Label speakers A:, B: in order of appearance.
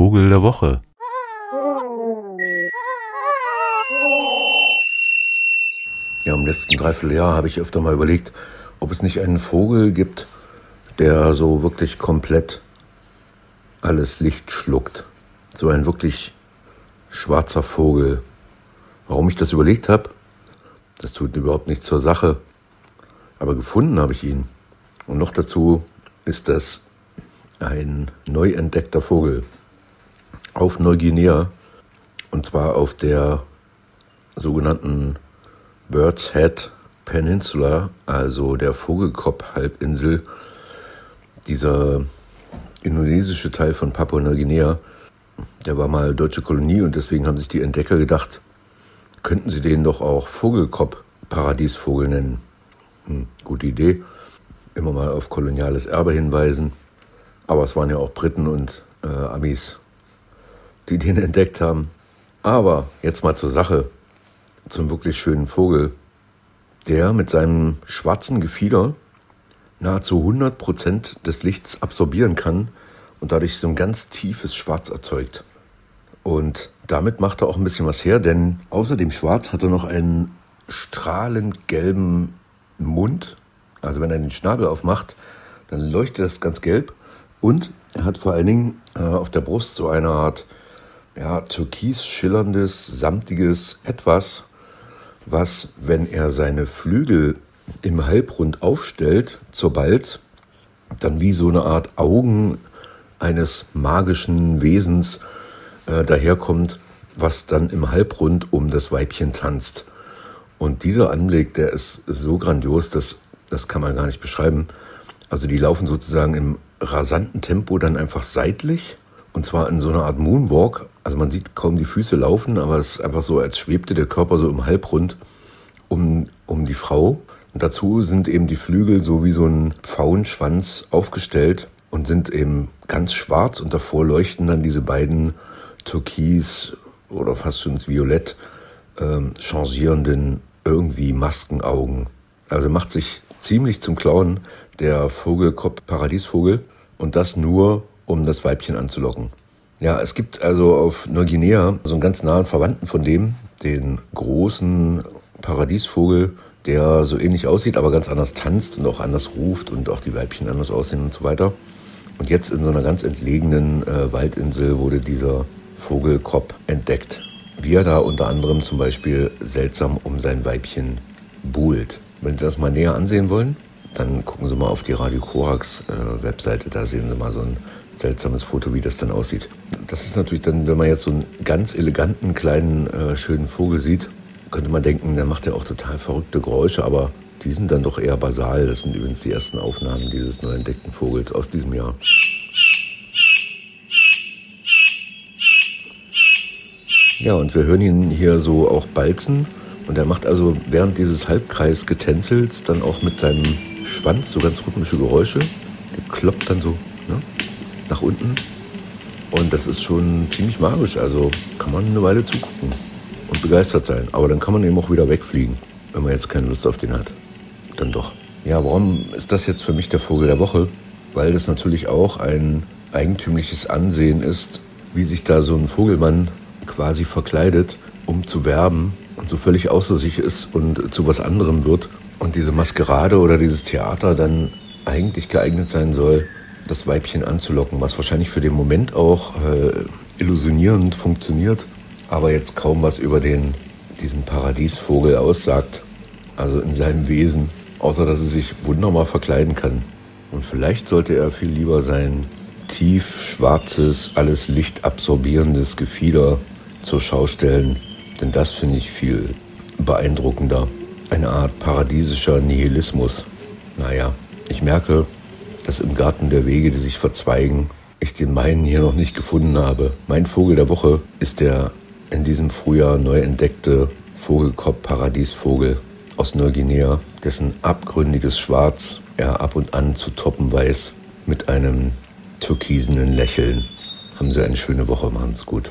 A: Vogel der Woche.
B: Ja, im letzten Dreivierteljahr habe ich öfter mal überlegt, ob es nicht einen Vogel gibt, der so wirklich komplett alles Licht schluckt. So ein wirklich schwarzer Vogel. Warum ich das überlegt habe, das tut überhaupt nichts zur Sache. Aber gefunden habe ich ihn. Und noch dazu ist das ein neu entdeckter Vogel auf Neuguinea. Und zwar auf der sogenannten Bird's Head Peninsula, also der Vogelkopf-Halbinsel, dieser indonesische Teil von Papua-Neuguinea, der war mal deutsche Kolonie und deswegen haben sich die Entdecker gedacht, könnten sie den doch auch Vogelkopf-Paradiesvogel nennen. Hm, gute Idee. Immer mal auf koloniales Erbe hinweisen. Aber es waren ja auch Briten und äh, Amis, die den entdeckt haben. Aber jetzt mal zur Sache zum wirklich schönen Vogel, der mit seinem schwarzen Gefieder nahezu 100 Prozent des Lichts absorbieren kann und dadurch so ein ganz tiefes Schwarz erzeugt. Und damit macht er auch ein bisschen was her, denn außer dem Schwarz hat er noch einen strahlend gelben Mund. Also wenn er den Schnabel aufmacht, dann leuchtet das ganz gelb. Und er hat vor allen Dingen äh, auf der Brust so eine Art ja, türkis schillerndes, samtiges Etwas, was, wenn er seine Flügel im Halbrund aufstellt, zur Bald, dann wie so eine Art Augen eines magischen Wesens äh, daherkommt, was dann im Halbrund um das Weibchen tanzt. Und dieser Anblick, der ist so grandios, dass, das kann man gar nicht beschreiben. Also die laufen sozusagen im rasanten Tempo dann einfach seitlich und zwar in so einer Art Moonwalk. Also man sieht kaum die Füße laufen, aber es ist einfach so, als schwebte der Körper so im Halbrund um, um die Frau. Und dazu sind eben die Flügel so wie so ein Pfauenschwanz aufgestellt und sind eben ganz schwarz und davor leuchten dann diese beiden türkis oder fast schon ins Violett ähm, changierenden irgendwie Maskenaugen. Also macht sich ziemlich zum Clown der Vogelkopf Paradiesvogel und das nur um das Weibchen anzulocken. Ja, es gibt also auf Neuguinea so einen ganz nahen Verwandten von dem, den großen Paradiesvogel, der so ähnlich aussieht, aber ganz anders tanzt und auch anders ruft und auch die Weibchen anders aussehen und so weiter. Und jetzt in so einer ganz entlegenen äh, Waldinsel wurde dieser Vogelkopf entdeckt. Wie er da unter anderem zum Beispiel seltsam um sein Weibchen buhlt. Wenn Sie das mal näher ansehen wollen, dann gucken Sie mal auf die Radio Korax äh, Webseite, da sehen Sie mal so ein seltsames Foto, wie das dann aussieht. Das ist natürlich dann, wenn man jetzt so einen ganz eleganten, kleinen, äh, schönen Vogel sieht, könnte man denken, der macht ja auch total verrückte Geräusche, aber die sind dann doch eher basal. Das sind übrigens die ersten Aufnahmen dieses neu entdeckten Vogels aus diesem Jahr. Ja, und wir hören ihn hier so auch balzen. Und er macht also während dieses Halbkreis-Getänzels dann auch mit seinem Schwanz so ganz rhythmische Geräusche. Der kloppt dann so nach unten. Und das ist schon ziemlich magisch. Also kann man eine Weile zugucken und begeistert sein. Aber dann kann man eben auch wieder wegfliegen, wenn man jetzt keine Lust auf den hat. Dann doch. Ja, warum ist das jetzt für mich der Vogel der Woche? Weil das natürlich auch ein eigentümliches Ansehen ist, wie sich da so ein Vogelmann quasi verkleidet, um zu werben und so völlig außer sich ist und zu was anderem wird. Und diese Maskerade oder dieses Theater dann eigentlich geeignet sein soll, das Weibchen anzulocken, was wahrscheinlich für den Moment auch äh, illusionierend funktioniert, aber jetzt kaum was über den, diesen Paradiesvogel aussagt, also in seinem Wesen, außer dass er sich wunderbar verkleiden kann. Und vielleicht sollte er viel lieber sein tief schwarzes, alles Licht absorbierendes Gefieder zur Schau stellen, denn das finde ich viel beeindruckender. Eine Art paradiesischer Nihilismus. Naja, ich merke, dass im Garten der Wege, die sich verzweigen, ich den meinen hier noch nicht gefunden habe. Mein Vogel der Woche ist der in diesem Frühjahr neu entdeckte Vogelkopf-Paradiesvogel aus Neuguinea, dessen abgründiges Schwarz er ab und an zu toppen weiß mit einem türkisenen Lächeln. Haben Sie eine schöne Woche, machen Sie gut.